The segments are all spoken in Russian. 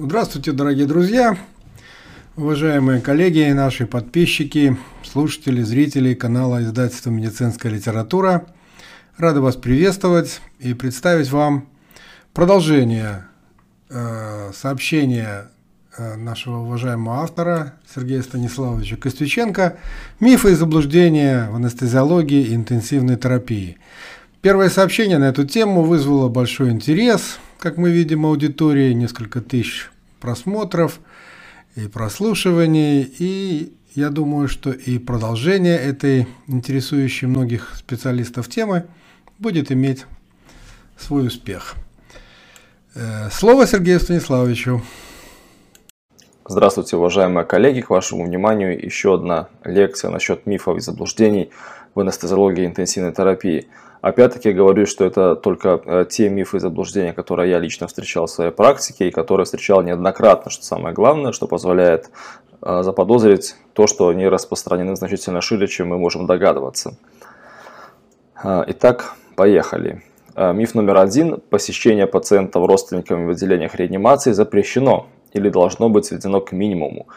Здравствуйте, дорогие друзья, уважаемые коллеги, наши подписчики, слушатели, зрители канала издательства «Медицинская литература». Рады вас приветствовать и представить вам продолжение э, сообщения э, нашего уважаемого автора Сергея Станиславовича Костюченко «Мифы и заблуждения в анестезиологии и интенсивной терапии». Первое сообщение на эту тему вызвало большой интерес, как мы видим, аудитории, несколько тысяч просмотров и прослушиваний, и я думаю, что и продолжение этой интересующей многих специалистов темы будет иметь свой успех. Э, слово Сергею Станиславовичу. Здравствуйте, уважаемые коллеги! К вашему вниманию еще одна лекция насчет мифов и заблуждений в анестезиологии и интенсивной терапии – Опять-таки говорю, что это только э, те мифы и заблуждения, которые я лично встречал в своей практике и которые встречал неоднократно, что самое главное, что позволяет э, заподозрить то, что они распространены значительно шире, чем мы можем догадываться. Э, итак, поехали. Миф номер один. Посещение пациентов родственниками в отделениях реанимации запрещено или должно быть сведено к минимуму.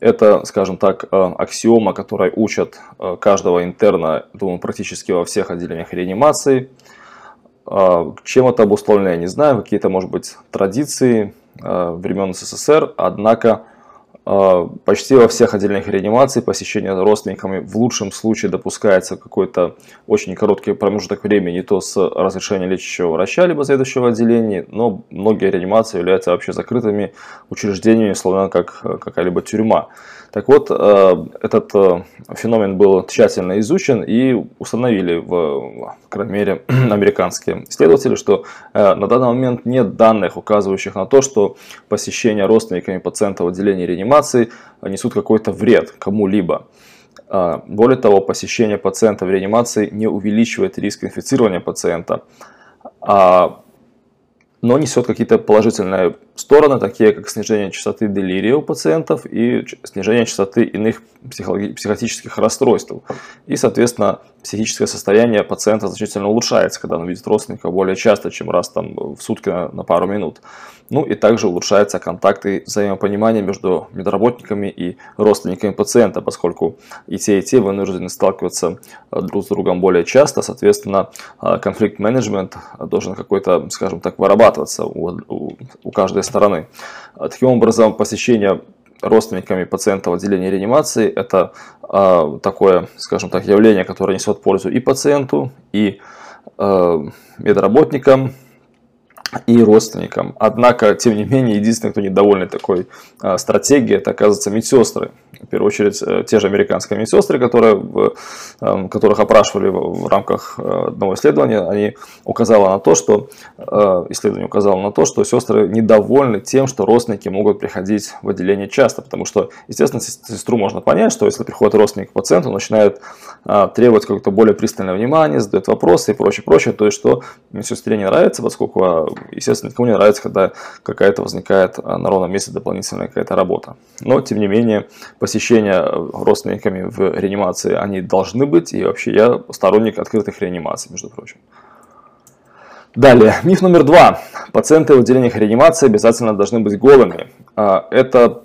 Это, скажем так, э, аксиома, которой учат э, каждого интерна, думаю, практически во всех отделениях реанимации. Э, чем это обусловлено, я не знаю, какие-то, может быть, традиции времен СССР, однако почти во всех отделениях реанимации посещение родственниками в лучшем случае допускается какой-то очень короткий промежуток времени, то с разрешения лечащего врача, либо заведующего отделения, но многие реанимации являются вообще закрытыми учреждениями, словно как какая-либо тюрьма. Так вот, э, этот э, феномен был тщательно изучен и установили, в, по крайней мере, американские исследователи, что э, на данный момент нет данных, указывающих на то, что посещение родственниками пациентов в отделении реанимации несут какой-то вред кому-либо. Более того, посещение пациента в реанимации не увеличивает риск инфицирования пациента, а но несет какие-то положительные стороны, такие как снижение частоты делирия у пациентов и снижение частоты иных психотических расстройств. И, соответственно, психическое состояние пациента значительно улучшается, когда он видит родственника более часто, чем раз там, в сутки на, на пару минут. Ну и также улучшается контакт и взаимопонимание между медработниками и родственниками пациента, поскольку и те, и те вынуждены сталкиваться э, друг с другом более часто, соответственно, э, конфликт-менеджмент должен какой-то, скажем так, вырабатываться у, у, у каждой стороны. Таким образом, посещение родственниками пациента в отделении реанимации. Это э, такое, скажем так, явление, которое несет пользу и пациенту, и э, медработникам, и родственникам. Однако, тем не менее, единственный, кто недовольный такой э, стратегией, это, оказывается, медсестры. В первую очередь, э, те же американские медсестры, которые, э, которых опрашивали в, в рамках э, одного исследования, они указали на то, что, э, исследование указало на то, что сестры недовольны тем, что родственники могут приходить в отделение часто, потому что, естественно, сестру можно понять, что если приходит родственник к пациенту, он начинает э, требовать какое-то более пристальное внимание, задает вопросы и прочее, прочее, то есть, что медсестре не нравится, поскольку а, естественно, никому не нравится, когда какая-то возникает а, на ровном месте дополнительная какая-то работа. Но, тем не менее, посещения э, родственниками в реанимации, они должны быть, и вообще я сторонник открытых реанимаций, между прочим. Далее, миф номер два. Пациенты в отделениях реанимации обязательно должны быть голыми. А, это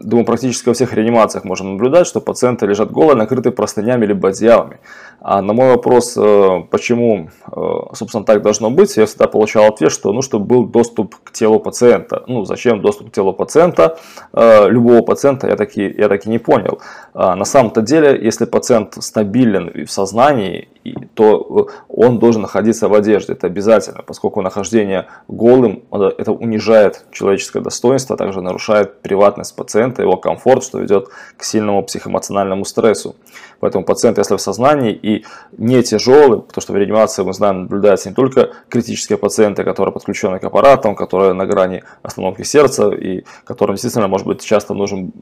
думаю, практически во всех реанимациях можно наблюдать, что пациенты лежат голые, накрыты простынями либо одеялами. А на мой вопрос, э, почему, э, собственно, так должно быть, я всегда получал ответ, что, ну, чтобы был доступ к телу пациента. Ну, зачем доступ к телу пациента? Э, любого пациента я таки, я таки не понял. А на самом-то деле, если пациент стабилен в сознании, то он должен находиться в одежде. Это обязательно, поскольку нахождение голым, это унижает человеческое достоинство, а также нарушает приватность пациента, его комфорт, что ведет к сильному психоэмоциональному стрессу. Поэтому пациент, если в сознании и не тяжелый, потому что в реанимации, мы знаем, наблюдаются не только критические пациенты, которые подключены к аппаратам, которые на грани остановки сердца и которым действительно, может быть, часто нужен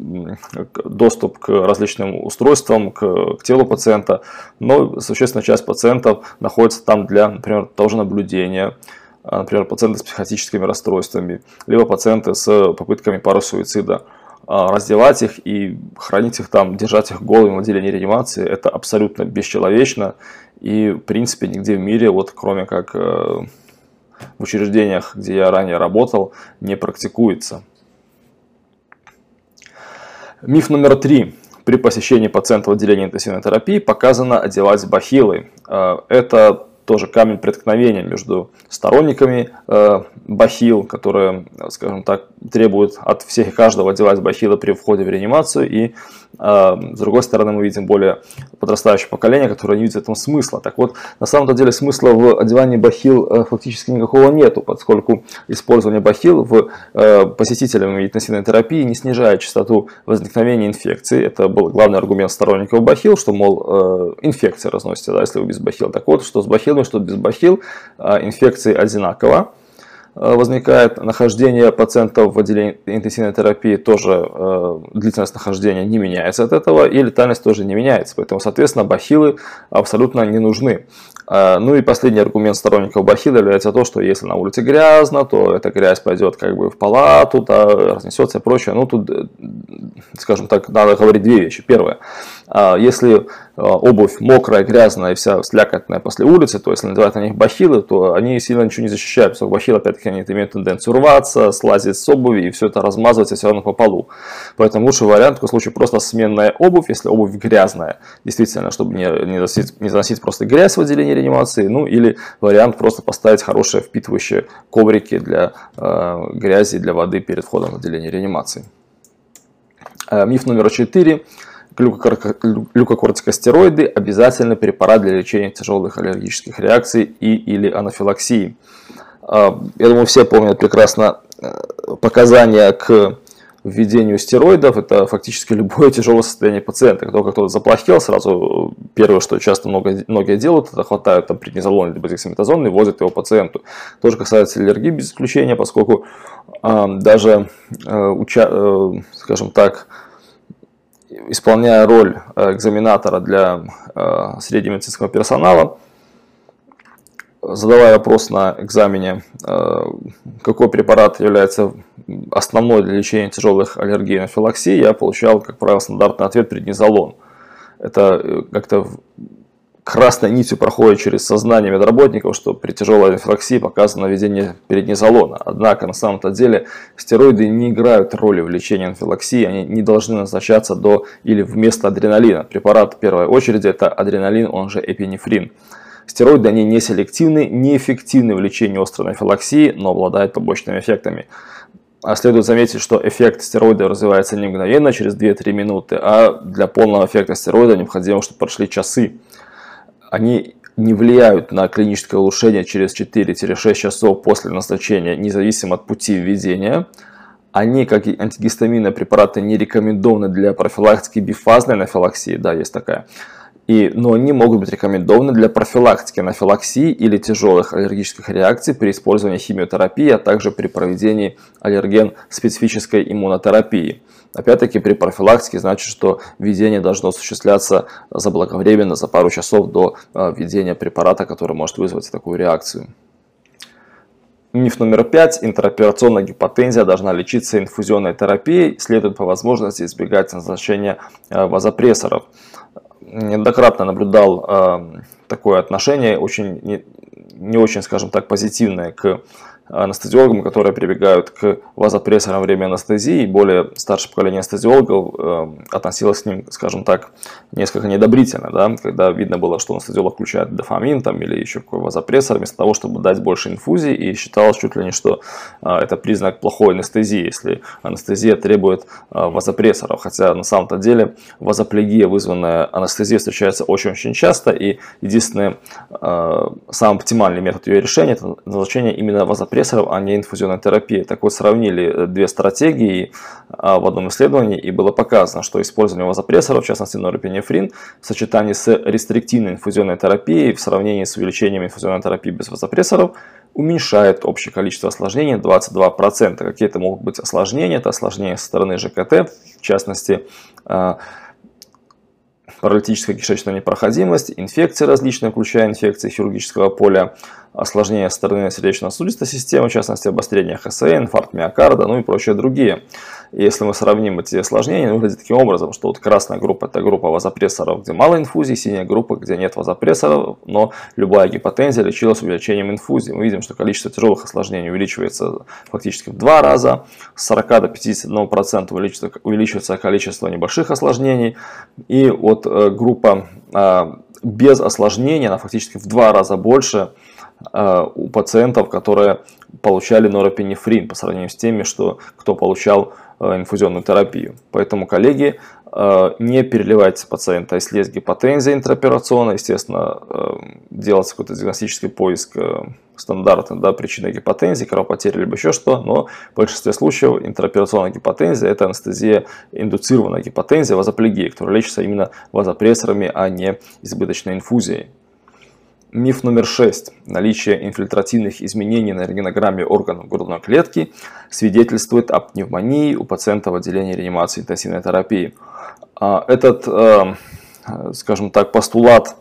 доступ к различным устройствам, к, к телу пациента, но существенная часть пациентов находится там для, например, того же наблюдения, а, например, пациенты с психотическими расстройствами, либо пациенты с попытками парасуицида. А, раздевать их и хранить их там, держать их голыми в отделении реанимации, это абсолютно бесчеловечно. И, в принципе, нигде в мире, вот кроме как э, в учреждениях, где я ранее работал, не практикуется. Миф номер три. При посещении пациента в отделении интенсивной терапии показано одевать бахилы. Это тоже камень преткновения между сторонниками э, бахил, которые, скажем так, требуют от всех и каждого одевать бахилы при входе в реанимацию, и э, с другой стороны мы видим более подрастающее поколение, которое не видит в этом смысла. Так вот, на самом деле смысла в одевании бахил э, фактически никакого нету, поскольку использование бахил в э, посетителями интенсивной терапии не снижает частоту возникновения инфекции. Это был главный аргумент сторонников бахил, что, мол, э, инфекция разносится, да, если вы без бахил. Так вот, что с бахилами думаю, что без бахил а, инфекции одинаково а, возникает. Нахождение пациентов в отделении интенсивной терапии тоже, а, длительность нахождения не меняется от этого, и летальность тоже не меняется. Поэтому, соответственно, бахилы абсолютно не нужны. Ну и последний аргумент сторонников бахила является то, что если на улице грязно, то эта грязь пойдет как бы в палату, да, разнесется и прочее. Ну тут, скажем так, надо говорить две вещи. Первое, если а, обувь мокрая, грязная и вся слякотная после улицы, то если надевать на них бахилы, то они сильно ничего не защищают, потому что бахилы, опять-таки, они имеют тенденцию рваться, слазить с обуви и все это размазывается все равно по полу. Поэтому лучший вариант в таком случае просто сменная обувь, если обувь грязная, действительно, чтобы не, не, заносить, не заносить просто грязь в отделении реанимации, ну или вариант просто поставить хорошие впитывающие коврики для э, грязи, для воды перед входом в отделение реанимации. Миф номер четыре глюкокортикостероиды – обязательный препарат для лечения тяжелых аллергических реакций и или анафилаксии. А, я думаю, все помнят прекрасно э, показания к введению стероидов. Это фактически любое тяжелое состояние пациента. Как только кто-то заплохел, сразу первое, что часто много, многие делают, это хватают там преднизолон либо дексаметазон и возят его пациенту. Тоже касается аллергии без исключения, поскольку э, даже, э, уча, э, скажем так, исполняя роль э, экзаменатора для э, среднемедицинского персонала, задавая вопрос на экзамене, э, какой препарат является основной для лечения тяжелых аллергий и анафилаксии, я получал, как правило, стандартный ответ преднизолон. Это как-то красной нитью проходит через сознание медработников, что при тяжелой анфилаксии показано введение переднизолона. Однако на самом-то деле стероиды не играют роли в лечении анфилаксии, они не должны назначаться до или вместо адреналина. Препарат в первой очереди это адреналин, он же эпинефрин. Стероиды они не селективны, неэффективны в лечении острой анфилаксии, но обладают побочными эффектами. А следует заметить, что эффект стероида развивается не мгновенно, через 2-3 минуты, а для полного эффекта стероида необходимо, чтобы прошли часы они не влияют на клиническое улучшение через 4-6 часов после назначения, независимо от пути введения. Они, как и антигистаминные препараты, не рекомендованы для профилактики бифазной анафилаксии, да, есть такая. И, но они могут быть рекомендованы для профилактики анафилаксии или тяжелых аллергических реакций при использовании химиотерапии, а также при проведении аллерген-специфической иммунотерапии. Опять-таки при профилактике значит, что введение должно осуществляться заблаговременно, за пару часов до а, введения препарата, который может вызвать такую реакцию. Миф номер пять. Интероперационная гипотензия должна лечиться инфузионной терапией. Следует по возможности избегать назначения а, вазопрессоров. Неоднократно наблюдал а, такое отношение, очень не, не очень, скажем так, позитивное к анестезиологам, которые прибегают к вазопрессорам во время анестезии. Более старшее поколение анестезиологов э, относилось к ним, скажем так, несколько недобрительно, да, когда видно было, что анестезиолог включает дофамин там, или еще какой вазопрессор, вместо того, чтобы дать больше инфузии, и считалось чуть ли не, что э, это признак плохой анестезии, если анестезия требует э, вазопрессоров. Хотя на самом-то деле вазоплегия, вызванная анестезией, встречается очень-очень часто, и единственный э, самый оптимальный метод ее решения – это назначение именно вазопрессора компрессоров, а не инфузионной терапии. Так вот, сравнили э, две стратегии а, в одном исследовании, и было показано, что использование вазопрессоров, в частности норепинефрин, в сочетании с рестриктивной инфузионной терапией в сравнении с увеличением инфузионной терапии без вазопрессоров уменьшает общее количество осложнений 22%. Какие это могут быть осложнения? Это осложнения со стороны ЖКТ, в частности, а, паралитическая кишечная непроходимость, инфекции различные, включая инфекции хирургического поля, осложнения стороны сердечно-сосудистой системы, в частности обострение ХСН, инфаркт миокарда, ну и прочие другие. И если мы сравним эти осложнения, выглядит таким образом, что вот красная группа это группа вазопрессоров, где мало инфузий, синяя группа, где нет вазопрессоров, но любая гипотензия лечилась увеличением инфузии. Мы видим, что количество тяжелых осложнений увеличивается фактически в два раза, с 40 до 51% увеличивается, увеличивается количество небольших осложнений, и вот э, группа э, без осложнений, она фактически в два раза больше у пациентов, которые получали норопинефрин по сравнению с теми, что, кто получал э, инфузионную терапию. Поэтому, коллеги, э, не переливайте пациента, если есть гипотензия интраоперационная, естественно, делается какой-то диагностический поиск стандартной да, причины гипотензии, кровопотери либо еще что, но в большинстве случаев интраоперационная гипотензия – это анестезия, индуцированная гипотензия, вазоплегия, которая лечится именно вазопрессорами, а не избыточной инфузией. Миф номер шесть. Наличие инфильтративных изменений на рентгенограмме органов грудной клетки свидетельствует о пневмонии у пациента в отделении реанимации интенсивной терапии. А, этот, э, скажем так, постулат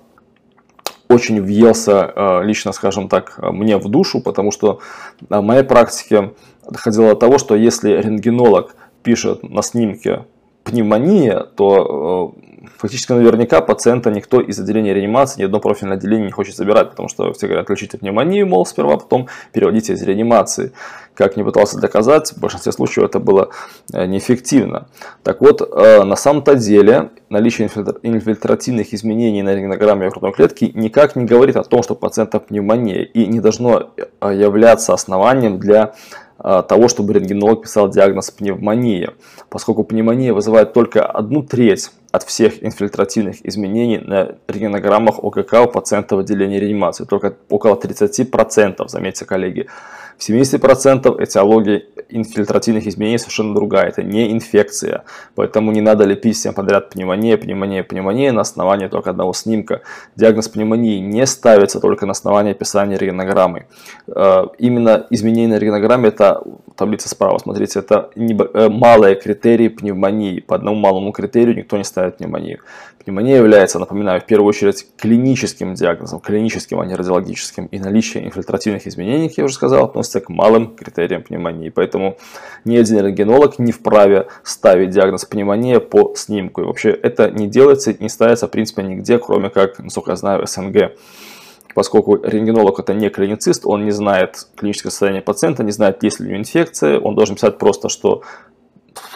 очень въелся э, лично, скажем так, мне в душу, потому что в моей практике доходило до того, что если рентгенолог пишет на снимке пневмония, то э, фактически наверняка пациента никто из отделения реанимации, ни одно профильное отделение не хочет забирать, потому что все говорят, лечите пневмонию, мол, сперва, потом переводите из реанимации. Как не пытался доказать, в большинстве случаев это было э, неэффективно. Так вот, э, на самом-то деле наличие инфильтративных изменений на рентгенограмме грудной клетки никак не говорит о том, что у пациента пневмония и не должно э, являться основанием для того, чтобы рентгенолог писал диагноз пневмония, поскольку пневмония вызывает только одну треть от всех инфильтративных изменений на рентгенограммах ОКК у пациента в отделении реанимации. Только около 30%, заметьте, коллеги. В 70% этиология инфильтративных изменений совершенно другая. Это не инфекция. Поэтому не надо лепить всем подряд пневмония, пневмония, пневмония на основании только одного снимка. Диагноз пневмонии не ставится только на основании описания рентгенограммы. Э, именно изменение на рентгенограмме, это таблица справа, смотрите, это э, малые критерии пневмонии. По одному малому критерию никто не ставит пневмонию. Пневмония является, напоминаю, в первую очередь клиническим диагнозом, клиническим, а не радиологическим. И наличие инфильтративных изменений, как я уже сказал, относится к малым критериям пневмонии. Поэтому ни один рентгенолог не вправе ставить диагноз пневмония по снимку. И вообще это не делается, не ставится в принципе нигде, кроме как, насколько я знаю, СНГ поскольку рентгенолог это не клиницист, он не знает клиническое состояние пациента, не знает, есть ли у него инфекция, он должен писать просто, что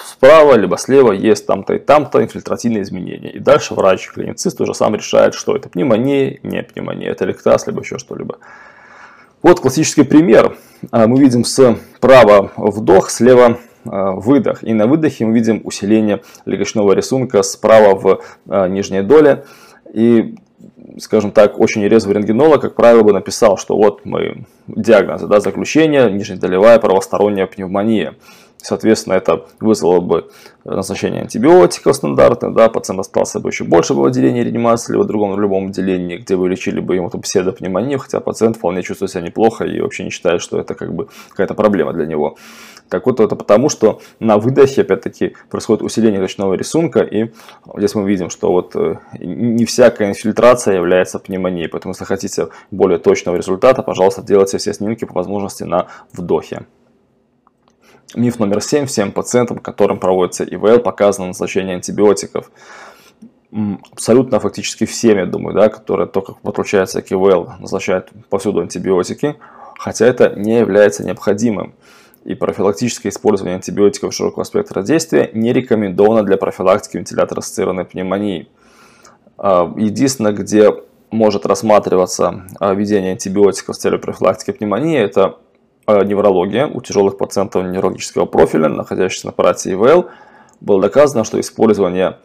справа либо слева есть там-то и там-то инфильтративные изменения. И дальше врач, клиницист уже сам решает, что это пневмония, не пневмония, это лектаз, либо еще что-либо. Вот классический пример. А, мы видим справа вдох, слева а, выдох. И на выдохе мы видим усиление легочного рисунка справа в а, нижней доле. И, скажем так, очень резвый рентгенолог, как правило, бы написал, что вот мы диагноз, да, заключение, нижнедолевая правосторонняя пневмония. Соответственно, это вызвало бы назначение антибиотиков стандартных, да, пациент остался бы еще больше в отделении реанимации или в другом в любом отделении, где вы лечили бы ему псевдопневмонию, хотя пациент вполне чувствует себя неплохо и вообще не считает, что это как бы какая-то проблема для него. Так вот, это потому, что на выдохе, опять-таки, происходит усиление речного рисунка, и здесь мы видим, что вот э, не всякая инфильтрация является пневмонией, поэтому, если хотите более точного результата, пожалуйста, делайте все снимки по возможности на вдохе. Миф номер 7. Всем пациентам, которым проводится ИВЛ, показано назначение антибиотиков. Абсолютно фактически всем, я думаю, да, которые только подключаются к ИВЛ, назначают повсюду антибиотики, хотя это не является необходимым. И профилактическое использование антибиотиков широкого спектра действия не рекомендовано для профилактики вентилятор-ассоциированной пневмонии. А, единственное, где может рассматриваться а, введение антибиотиков с целью профилактики пневмонии, это Э, неврология у тяжелых пациентов неврологического профиля, находящихся на аппарате ИВЛ, было доказано, что использование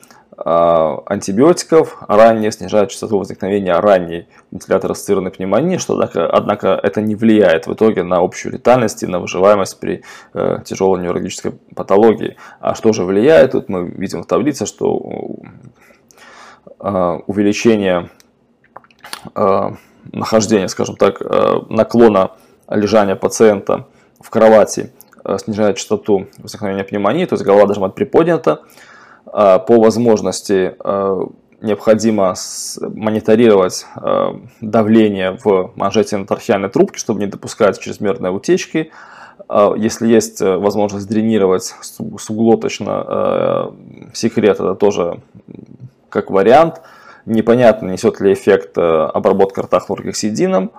антибиотиков ранее снижает частоту возникновения ранней вентилятор-ассоциированной пневмонии, что, однако, однако это не влияет в итоге на общую летальность и на выживаемость при э, тяжелой неврологической патологии. А что же влияет? Тут мы видим в таблице, что э, увеличение э, нахождения, скажем так, э, наклона лежания пациента в кровати э, снижает частоту возникновения пневмонии, то есть голова должна быть приподнята. А, по возможности э, необходимо мониторировать э, давление в манжете трахеальной трубки, чтобы не допускать чрезмерной утечки. Э, если есть возможность дренировать суглоточно секрет, это тоже как вариант. Непонятно, несет ли эффект обработка рта хлоргексидином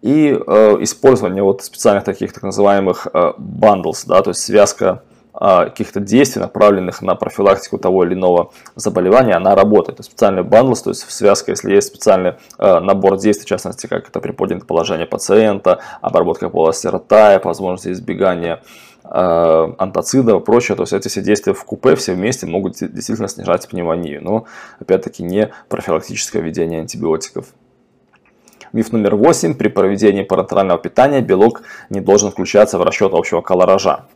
и использование вот специальных таких так называемых bundles, да, то есть связка каких-то действий, направленных на профилактику того или иного заболевания, она работает. То есть специальный бандлс, то есть связка, если есть специальный э, набор действий, в частности, как это приподнятое положение пациента, обработка полости рта, возможность избегания э, антоцидов и прочее. То есть эти все действия в купе все вместе могут действительно снижать пневмонию. Но, опять-таки, не профилактическое введение антибиотиков. Миф номер восемь. При проведении парентерального питания белок не должен включаться в расчет общего колоража.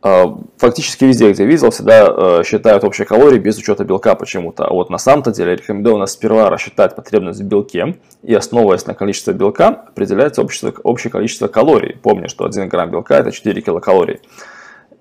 А, фактически везде, где видел, всегда э, считают общие калории без учета белка почему-то. А вот на самом-то деле рекомендовано сперва рассчитать потребность в белке и основываясь на количестве белка определяется общее, общее количество калорий. Помни, что 1 грамм белка это 4 килокалорий.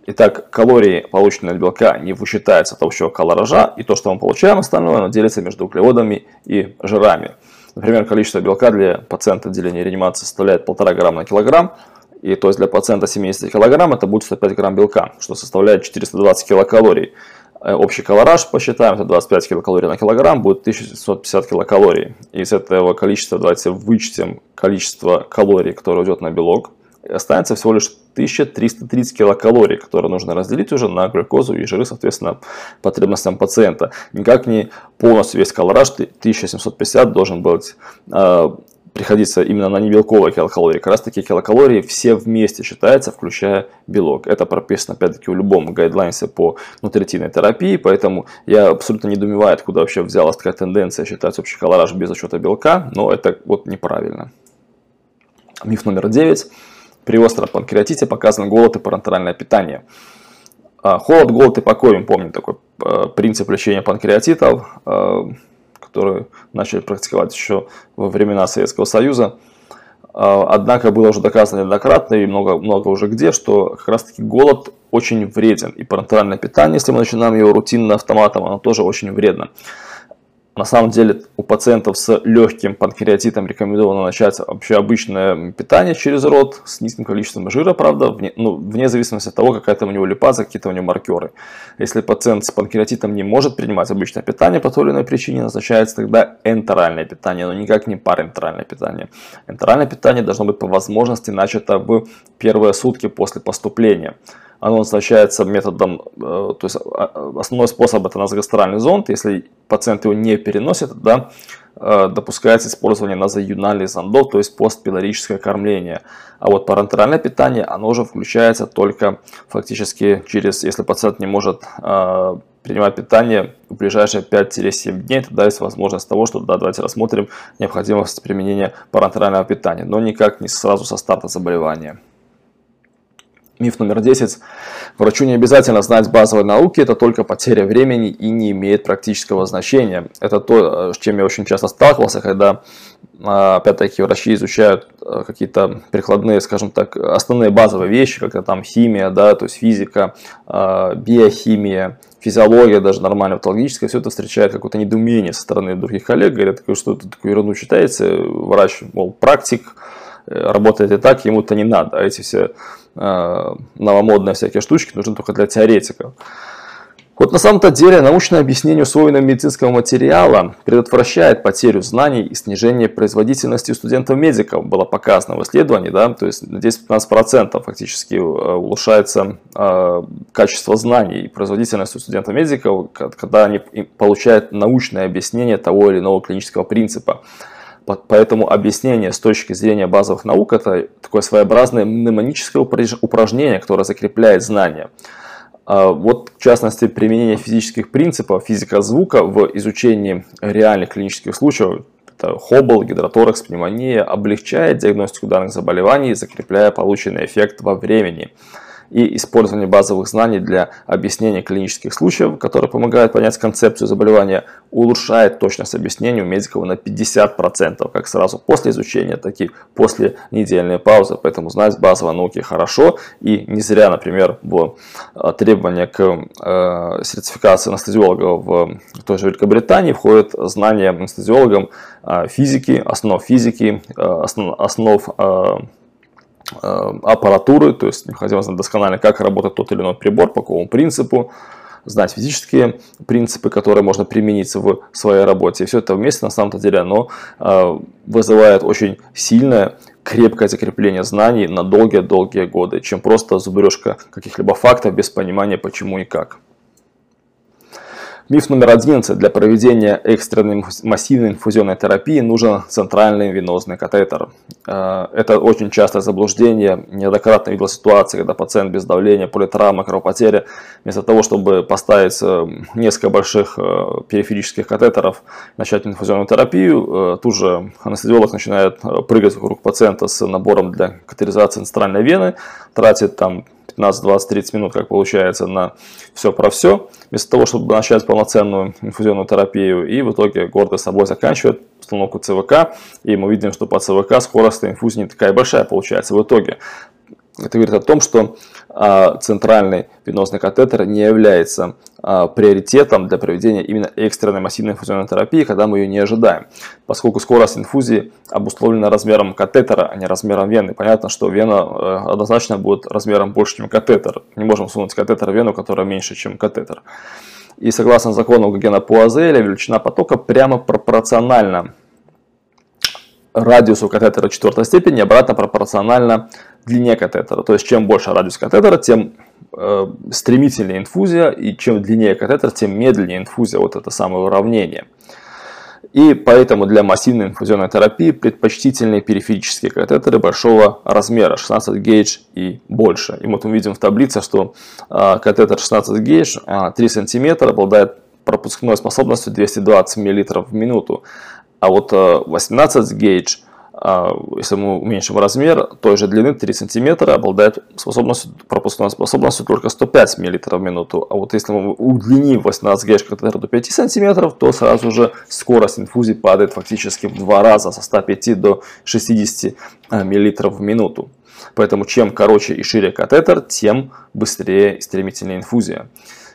Итак, калории, полученные от белка, не вычитаются от общего калоража, и то, что мы получаем остальное, оно делится между углеводами и жирами. Например, количество белка для пациента отделения реанимации составляет 1,5 грамма на килограмм, и то есть для пациента 70 кг это будет 105 грамм белка, что составляет 420 килокалорий. Э, общий колораж посчитаем, это 25 килокалорий на килограмм, будет 1750 килокалорий. Из этого количества давайте вычтем количество калорий, которое уйдет на белок. И останется всего лишь 1330 килокалорий, которые нужно разделить уже на глюкозу и жиры, соответственно, потребностям пациента. Никак не полностью весь колораж 1750 должен быть э, приходиться именно на небелковые килокалории. Как раз таки килокалории все вместе считаются, включая белок. Это прописано опять-таки в любом гайдлайнсе по нутритивной терапии, поэтому я абсолютно недоумеваю, откуда вообще взялась такая тенденция считать общий колораж без учета белка, но это вот неправильно. Миф номер девять. При остром панкреатите показан голод и парентеральное питание. А, холод, голод и покой, помним такой э, принцип лечения панкреатитов которые начали практиковать еще во времена Советского Союза. А, однако было уже доказано неоднократно и много, много уже где, что как раз таки голод очень вреден. И парентеральное питание, если мы начинаем его рутинно автоматом, оно тоже очень вредно. На самом деле у пациентов с легким панкреатитом рекомендовано начать вообще обычное питание через рот с низким количеством жира, правда, вне, ну, вне зависимости от того, какая там у него липаза, какие-то у него маркеры. Если пациент с панкреатитом не может принимать обычное питание по той или иной причине, назначается тогда энтеральное питание, но никак не парентеральное питание. Энтеральное питание должно быть по возможности начато в первые сутки после поступления оно назначается методом, э, то есть а, основной способ это назогастральный зонд, если пациент его не переносит, да, э, допускается использование назоюнальных зондов, то есть постпилорическое кормление. А вот парентеральное питание, оно уже включается только фактически через, если пациент не может э, принимать питание в ближайшие 5-7 дней, тогда есть возможность того, что да, давайте рассмотрим необходимость применения парентерального питания, но никак не сразу со старта заболевания. Миф номер 10. Врачу не обязательно знать базовые науки, это только потеря времени и не имеет практического значения. Это то, с чем я очень часто сталкивался, когда, а, опять-таки, врачи изучают а, какие-то прикладные, скажем так, основные базовые вещи, как там химия, да, то есть физика, а, биохимия, физиология, даже нормальная патологическая, все это встречает какое-то недоумение со стороны других коллег, говорят, что это такую ерунду читаете, врач, мол, практик, э, работает и так, ему-то не надо, а эти все Э, новомодные всякие штучки нужны только для теоретиков. Вот на самом-то деле научное объяснение усвоенного медицинского материала предотвращает потерю знаний и снижение производительности студентов-медиков. Было показано в исследовании, да, то есть на 10-15% фактически э, улучшается э, качество знаний и производительность студентов-медиков, когда они получают научное объяснение того или иного клинического принципа. Поэтому объяснение с точки зрения базовых наук это такое своеобразное мнемоническое упражнение, которое закрепляет знания. А вот, в частности, применение физических принципов физика звука в изучении реальных клинических случаев, это хоббл, гидроторакс, пневмония, облегчает диагностику данных заболеваний, закрепляя полученный эффект во времени. И использование базовых знаний для объяснения клинических случаев, которые помогают понять концепцию заболевания, улучшает точность объяснения у медиков на 50%, как сразу после изучения, так и после недельной паузы. Поэтому знать базовые науки хорошо и не зря, например, в э, требования к э, сертификации анестезиолога в той же Великобритании входит знание анестезиологам э, физики, основ физики, основ, аппаратуры, то есть необходимо знать досконально, как работает тот или иной прибор, по какому принципу, знать физические принципы, которые можно применить в своей работе. И все это вместе на самом-то деле оно э, вызывает очень сильное, крепкое закрепление знаний на долгие-долгие годы, чем просто зубрежка каких-либо фактов без понимания почему и как. Миф номер 11. Для проведения экстренной массивной инфузионной терапии нужен центральный венозный катетер. Э, это очень частое заблуждение. Неоднократно видел ситуации, когда пациент без давления, политравма, кровопотери, вместо того, чтобы поставить э, несколько больших э, периферических катетеров, начать инфузионную терапию, тут же анестезиолог начинает прыгать вокруг пациента с набором для катеризации центральной вены, тратит там 15, 20, 30 минут, как получается, на все про все, вместо того, чтобы начать полноценную инфузионную терапию, и в итоге гордо собой заканчивает установку ЦВК, и мы видим, что по ЦВК скорость инфузии не такая большая получается в итоге. Это говорит о том, что центральный венозный катетер не является а, приоритетом для проведения именно экстренной массивной инфузионной терапии, когда мы ее не ожидаем. Поскольку скорость инфузии обусловлена размером катетера, а не размером вены. Понятно, что вена э, однозначно будет размером больше, чем катетер. Не можем сунуть катетер в вену, которая меньше, чем катетер. И согласно закону Гогена Пуазеля, величина потока прямо пропорциональна радиусу катетера четвертой степени, обратно пропорциональна длине катетера. То есть чем больше радиус катетера, тем э, стремительнее инфузия, и чем длиннее катетер, тем медленнее инфузия. Вот это самое уравнение. И поэтому для массивной инфузионной терапии предпочтительны периферические катетеры большого размера, 16 гейдж и больше. И вот мы видим в таблице, что э, катетер 16 гейдж, э, 3 см, обладает пропускной способностью 220 мл в минуту. А вот 18 э, гейдж а, если мы уменьшим размер той же длины 3 см, обладает способностью, пропускной способностью только 105 мл в минуту. А вот если мы удлиним 18 гейдж катетер до 5 см, то сразу же скорость инфузии падает фактически в два раза, со 105 до 60 а, мл в минуту. Поэтому чем короче и шире катетер, тем быстрее и стремительнее инфузия.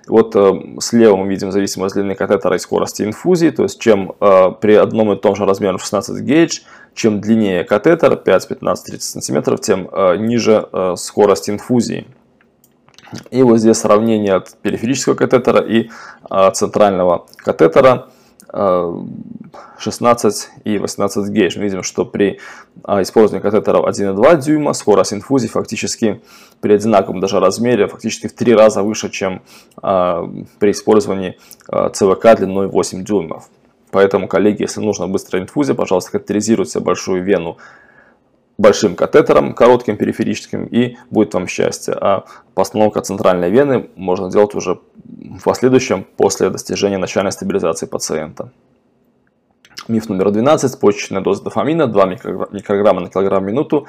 Вот э, слева мы видим зависимость длины катетера и скорости инфузии, то есть чем э, при одном и том же размере 16 гейдж, чем длиннее катетер, 5, 15, 30 см, тем э, ниже э, скорость инфузии. И вот здесь сравнение от периферического катетера и э, центрального катетера. 16 и 18 гейдж. Мы видим, что при использовании катетеров 1,2 дюйма скорость инфузии фактически при одинаковом даже размере, фактически в 3 раза выше, чем при использовании ЦВК длиной 8 дюймов. Поэтому, коллеги, если нужна быстрая инфузия, пожалуйста, катетеризируйте большую вену большим катетером, коротким периферическим, и будет вам счастье. А постановка центральной вены можно делать уже в последующем, после достижения начальной стабилизации пациента. Миф номер 12. Почечная доза дофамина 2 микрограмма на килограмм в минуту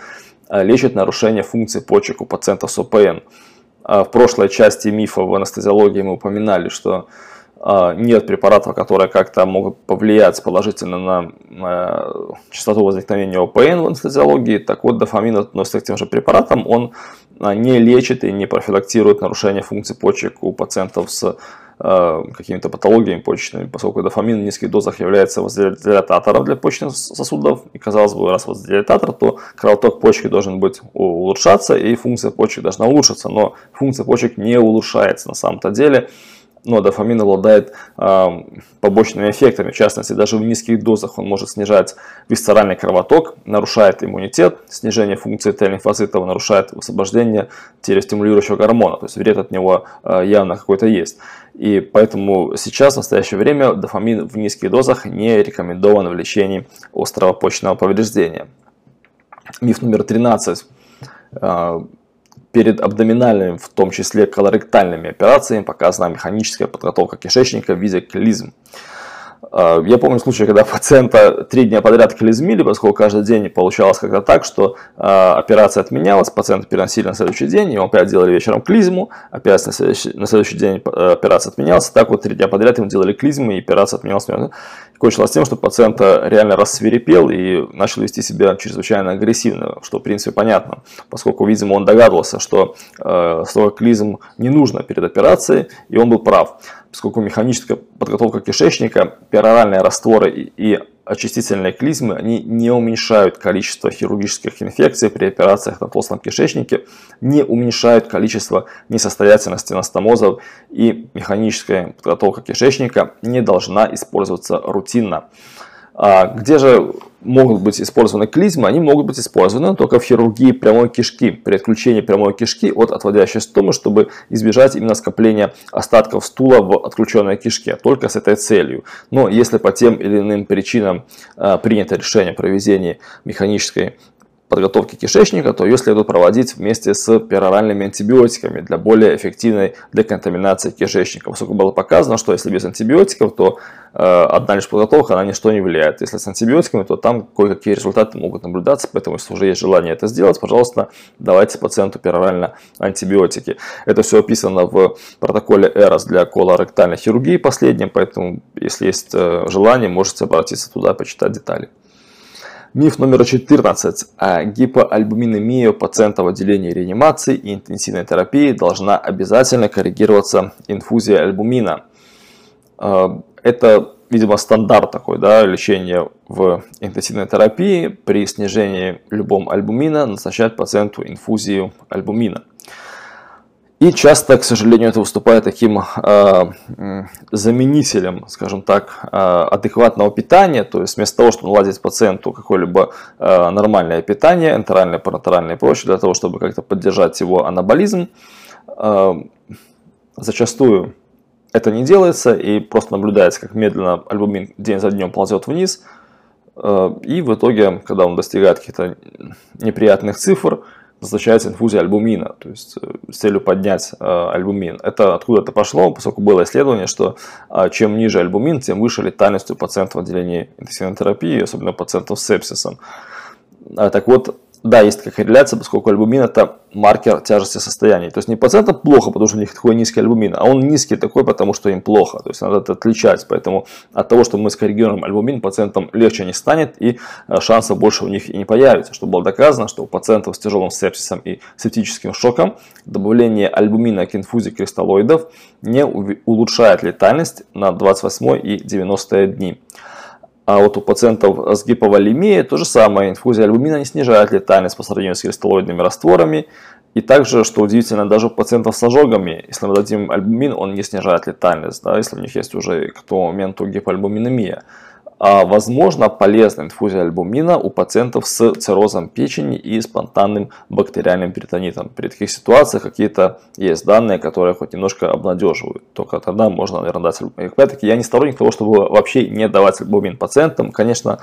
а, лечит нарушение функции почек у пациентов с ОПН. А в прошлой части мифа в анестезиологии мы упоминали, что нет препаратов, которые как-то могут повлиять положительно на, на частоту возникновения ОПН в анестезиологии. Так вот, дофамин относится к тем же препаратам. Он а, не лечит и не профилактирует нарушение функций почек у пациентов с э, какими-то патологиями почечными, поскольку дофамин в низких дозах является вазодилататором для почечных сосудов. И казалось бы, раз вазодилататор, то кровоток почки должен быть улучшаться и функция почек должна улучшиться. Но функция почек не улучшается на самом-то деле но дофамин обладает э, побочными эффектами. В частности, даже в низких дозах он может снижать висцеральный кровоток, нарушает иммунитет, снижение функции Т-лимфоцитов нарушает высвобождение телестимулирующего гормона. То есть вред от него э, явно какой-то есть. И поэтому сейчас, в настоящее время, дофамин в низких дозах не рекомендован в лечении острого почечного повреждения. Миф номер 13 перед абдоминальными, в том числе колоректальными операциями, показана механическая подготовка кишечника в виде клизм. А, я помню случай, когда пациента три дня подряд клизмили, поскольку каждый день получалось как-то так, что а, операция отменялась, пациента переносили на следующий день, и ему опять делали вечером клизму, опять на следующий, на следующий день э, операция отменялась. Так вот три дня подряд ему делали клизму, и операция отменялась. Кончилось тем, что пациент реально рассверепел и начал вести себя чрезвычайно агрессивно, что в принципе понятно, поскольку, видимо, он догадывался, что э, слово клизм не нужно перед операцией, и он был прав поскольку механическая подготовка кишечника, пероральные растворы и очистительные клизмы, они не уменьшают количество хирургических инфекций при операциях на толстом кишечнике, не уменьшают количество несостоятельности анастомозов и механическая подготовка кишечника не должна использоваться рутинно. А где же могут быть использованы клизмы? Они могут быть использованы только в хирургии прямой кишки, при отключении прямой кишки от отводящей стомы, чтобы избежать именно скопления остатков стула в отключенной кишке, только с этой целью. Но если по тем или иным причинам а, принято решение о проведении механической подготовки кишечника, то ее следует проводить вместе с пероральными антибиотиками для более эффективной деконтаминации кишечника. Поскольку было показано, что если без антибиотиков, то э, одна лишь подготовка на ничто не влияет. Если с антибиотиками, то там кое-какие результаты могут наблюдаться, поэтому если уже есть желание это сделать, пожалуйста, давайте пациенту перорально антибиотики. Это все описано в протоколе ЭРОС для колоректальной хирургии последнем, поэтому если есть э, желание, можете обратиться туда, почитать детали. Миф номер 14. Гипоальбуминемия пациента в отделении реанимации и интенсивной терапии должна обязательно коррегироваться инфузией альбумина. А, это, видимо, стандарт такой, да, лечения в интенсивной терапии. При снижении любом альбумина назначать пациенту инфузию альбумина. И часто, к сожалению, это выступает таким э, заменителем, скажем так, э, адекватного питания. То есть вместо того, чтобы наладить пациенту какое-либо э, нормальное питание, энтеральное, паратеральное и прочее, для того, чтобы как-то поддержать его анаболизм, э, зачастую это не делается и просто наблюдается, как медленно альбумин день за днем ползет вниз. Э, и в итоге, когда он достигает каких-то неприятных цифр, назначается инфузия альбумина, то есть э, с целью поднять э, альбумин. Это откуда-то пошло, поскольку было исследование, что э, чем ниже альбумин, тем выше летальность у пациентов в отделении интенсивной терапии, особенно пациентов с сепсисом. Так вот, да, есть такая корреляция, поскольку альбумин это маркер тяжести состояния. То есть не пациентам плохо, потому что у них такой низкий альбумин, а он низкий такой, потому что им плохо. То есть надо это отличать. Поэтому от того, что мы скоррегируем альбумин, пациентам легче не станет и э, шансов больше у них и не появится. Что было доказано, что у пациентов с тяжелым сепсисом и септическим шоком добавление альбумина к инфузии кристаллоидов не улучшает летальность на 28 и 90 дни. А вот у пациентов с гиповолемией то же самое. Инфузия альбумина не снижает летальность по сравнению с кристаллоидными растворами. И также, что удивительно, даже у пациентов с ожогами, если мы дадим альбумин, он не снижает летальность, да, если у них есть уже к тому моменту гипоальбуминемия. А, возможно полезна инфузия альбумина у пациентов с циррозом печени и спонтанным бактериальным перитонитом. При таких ситуациях какие-то есть данные, которые хоть немножко обнадеживают. Только тогда можно, наверное, дать альбумин. Опять-таки, я не сторонник того, чтобы вообще не давать альбумин пациентам. Конечно,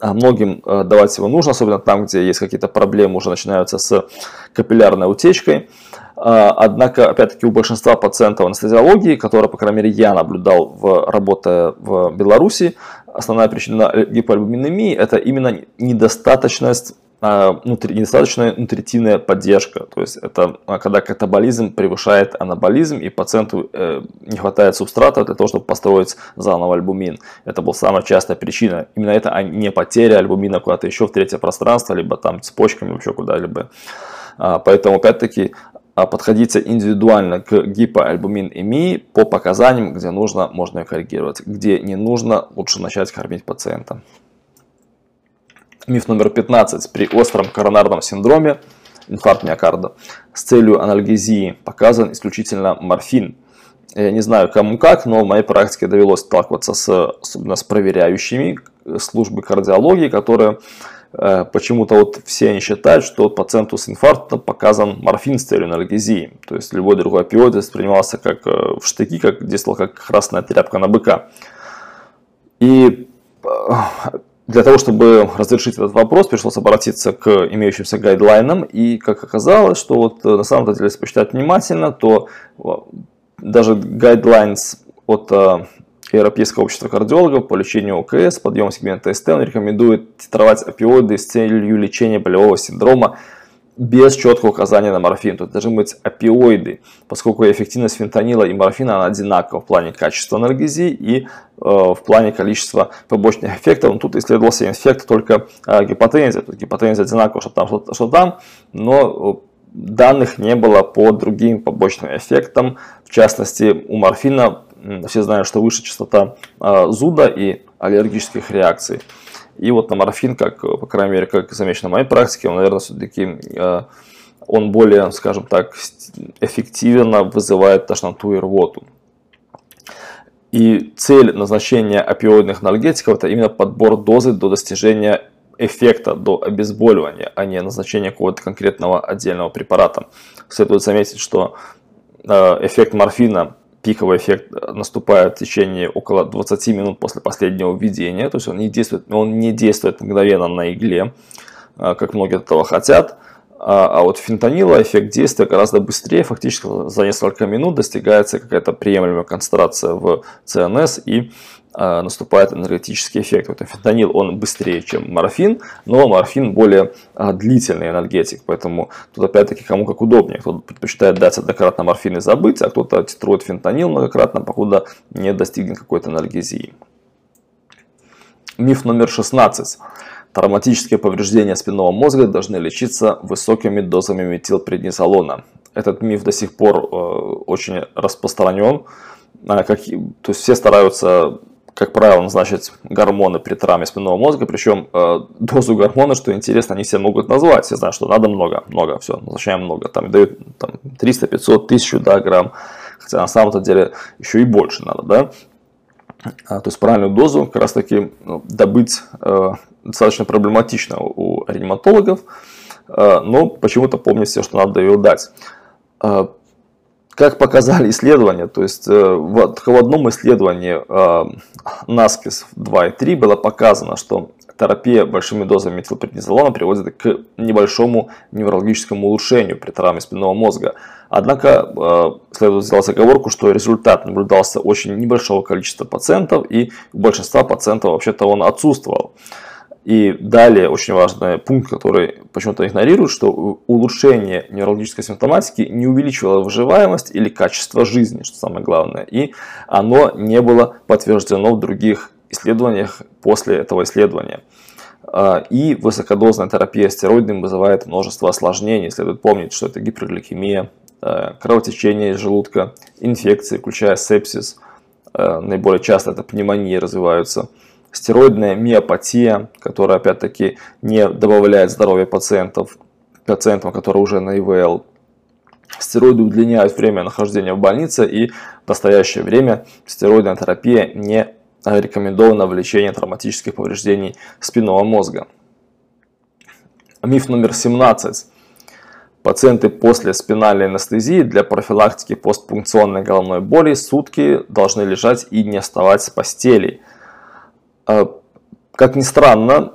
а, многим э, давать его нужно, особенно там, где есть какие-то проблемы, уже начинаются с капиллярной утечкой. А, однако, опять-таки, у большинства пациентов анестезиологии, которые, по крайней мере, я наблюдал, в, работая в Беларуси, основная причина гипоальбуминемии – это именно недостаточность а, внутри, недостаточная нутритивная поддержка. То есть это а, когда катаболизм превышает анаболизм и пациенту э, не хватает субстрата для того, чтобы построить заново альбумин. Это была самая частая причина. Именно это, а не потеря альбумина куда-то еще в третье пространство, либо там цепочками вообще куда-либо. Поэтому, опять-таки, а подходите индивидуально к гипоальбуминемии по показаниям, где нужно, можно ее коррегировать. Где не нужно, лучше начать кормить пациента. Миф номер 15. При остром коронарном синдроме, инфаркт миокарда, с целью анальгезии показан исключительно морфин. Я не знаю кому как, но в моей практике довелось сталкиваться с, особенно с проверяющими службы кардиологии, которые Э, почему-то вот все они считают, что пациенту с инфарктом показан морфин с целью анальгезии. То есть любой другой опиоид воспринимался как э, в штыки, как действовал как красная тряпка на быка. И э, для того, чтобы разрешить этот вопрос, пришлось обратиться к имеющимся гайдлайнам. И как оказалось, что вот на самом деле, если почитать внимательно, то даже guidelines от Европейского общества кардиологов по лечению ОКС, подъем сегмента СТ, он рекомендует титровать опиоиды с целью лечения болевого синдрома без четкого указания на морфин. Тут должны быть опиоиды, поскольку эффективность фентанила и морфина она одинакова в плане качества анальгезии и э, в плане количества побочных эффектов. Но тут исследовался эффект только э, гипотензии. Тут гипотензия одинакова, что там, что, что там, но э, данных не было по другим побочным эффектам. В частности, у морфина все знают, что выше частота э, зуда и аллергических реакций. И вот на морфин, как, по крайней мере, как замечено в моей практике, он, наверное, все-таки э, он более, скажем так, эффективно вызывает тошноту и рвоту. И цель назначения опиоидных анальгетиков – это именно подбор дозы до достижения эффекта, до обезболивания, а не назначение какого-то конкретного отдельного препарата. Следует заметить, что э, эффект морфина пиковый эффект наступает в течение около 20 минут после последнего введения, то есть он не действует, он не действует мгновенно на игле, а, как многие этого хотят, а, а вот фентанила эффект действия гораздо быстрее, фактически за несколько минут достигается какая-то приемлемая концентрация в ЦНС и наступает энергетический эффект. Вот фентанил, он быстрее, чем морфин, но морфин более а, длительный энергетик, поэтому тут опять-таки кому как удобнее. Кто-то предпочитает дать однократно морфин и забыть, а кто-то титрует фентанил многократно, покуда не достигнет какой-то энергезии. Миф номер 16. Травматические повреждения спинного мозга должны лечиться высокими дозами метилпреднизолона. Этот миф до сих пор э, очень распространен. А, как, то есть все стараются как правило, назначить гормоны при травме спинного мозга, причем э, дозу гормона, что интересно, они все могут назвать, все знают, что надо много, много, все, назначаем много, там дают там, 300, 500, 1000 да, грамм, хотя на самом-то деле еще и больше надо, да, а, то есть правильную дозу как раз таки ну, добыть э, достаточно проблематично у реаниматологов, э, но почему-то помнят все, что надо ее дать. Как показали исследования, то есть э, в, в одном исследовании э, NASCIS 2 и 3 было показано, что терапия большими дозами метилпреднизолона приводит к небольшому неврологическому улучшению при травме спинного мозга. Однако э, следует сделать оговорку, что результат наблюдался очень небольшого количества пациентов и у большинства пациентов вообще-то он отсутствовал. И далее очень важный пункт, который почему-то игнорируют, что улучшение неврологической симптоматики не увеличивало выживаемость или качество жизни, что самое главное. И оно не было подтверждено в других исследованиях после этого исследования. А, и высокодозная терапия стероидами вызывает множество осложнений. Следует помнить, что это гипергликемия, а, кровотечение из желудка, инфекции, включая сепсис. А, наиболее часто это пневмонии развиваются – стероидная миопатия, которая опять-таки не добавляет здоровья пациентов, пациентам, которые уже на ИВЛ. Стероиды удлиняют время нахождения в больнице и в настоящее время стероидная терапия не рекомендована в лечении травматических повреждений спинного мозга. Миф номер 17. Пациенты после спинальной анестезии для профилактики постпункционной головной боли сутки должны лежать и не вставать с постели – как ни странно,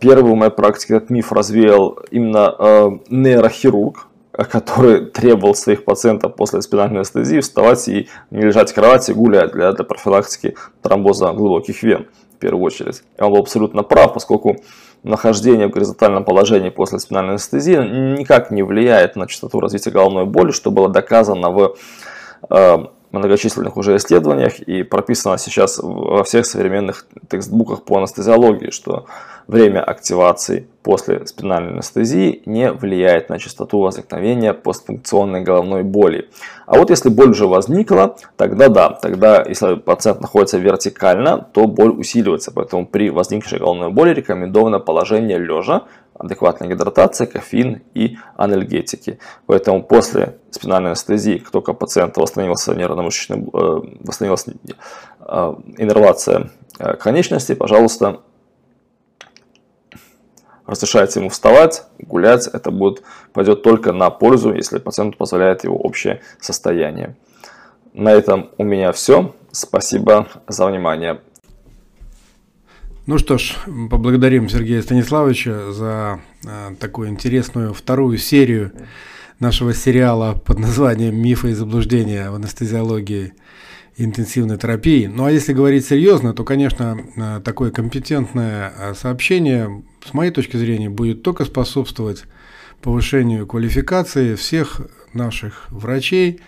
первый в моей практике этот миф развеял именно а, нейрохирург, который требовал своих пациентов после спинальной анестезии вставать и не лежать в кровати гулять для, для профилактики тромбоза глубоких вен в первую очередь. И он был абсолютно прав, поскольку нахождение в горизонтальном положении после спинальной анестезии никак не влияет на частоту развития головной боли, что было доказано в многочисленных уже исследованиях и прописано сейчас во всех современных текстбуках по анестезиологии, что время активации после спинальной анестезии не влияет на частоту возникновения постфункционной головной боли. А вот если боль уже возникла, тогда да, тогда если пациент находится вертикально, то боль усиливается. Поэтому при возникшей головной боли рекомендовано положение лежа, адекватная гидратация, кофеин и анальгетики. Поэтому после спинальной анестезии, как только пациент восстановился нервно-мышечный, э, восстановилась э, иннервация э, конечности, пожалуйста, разрешайте ему вставать, гулять. Это будет, пойдет только на пользу, если пациенту позволяет его общее состояние. На этом у меня все. Спасибо за внимание. Ну что ж, поблагодарим Сергея Станиславовича за э, такую интересную вторую серию нашего сериала под названием «Мифы и заблуждения в анестезиологии интенсивной терапии. Ну а если говорить серьезно, то, конечно, э, такое компетентное э, сообщение, с моей точки зрения, будет только способствовать повышению квалификации всех наших врачей,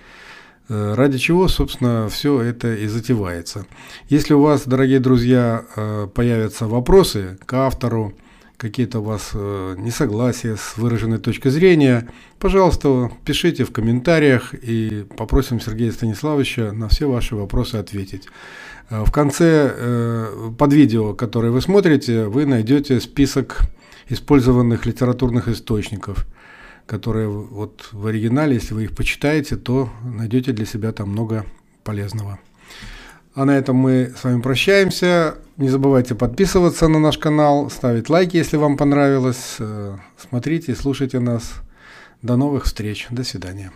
ради чего, собственно, все это и затевается. Если у вас, дорогие друзья, появятся вопросы к автору, какие-то у вас э, несогласия с выраженной точкой зрения, пожалуйста, пишите в комментариях и попросим Сергея Станиславовича на все ваши вопросы ответить. Э, в конце э, под видео, которое вы смотрите, вы найдете список использованных литературных источников, которые вот в оригинале, если вы их почитаете, то найдете для себя там много полезного. А на этом мы с вами прощаемся. Не забывайте подписываться на наш канал, ставить лайки, если вам понравилось. Э, смотрите и слушайте нас. До новых встреч. До свидания.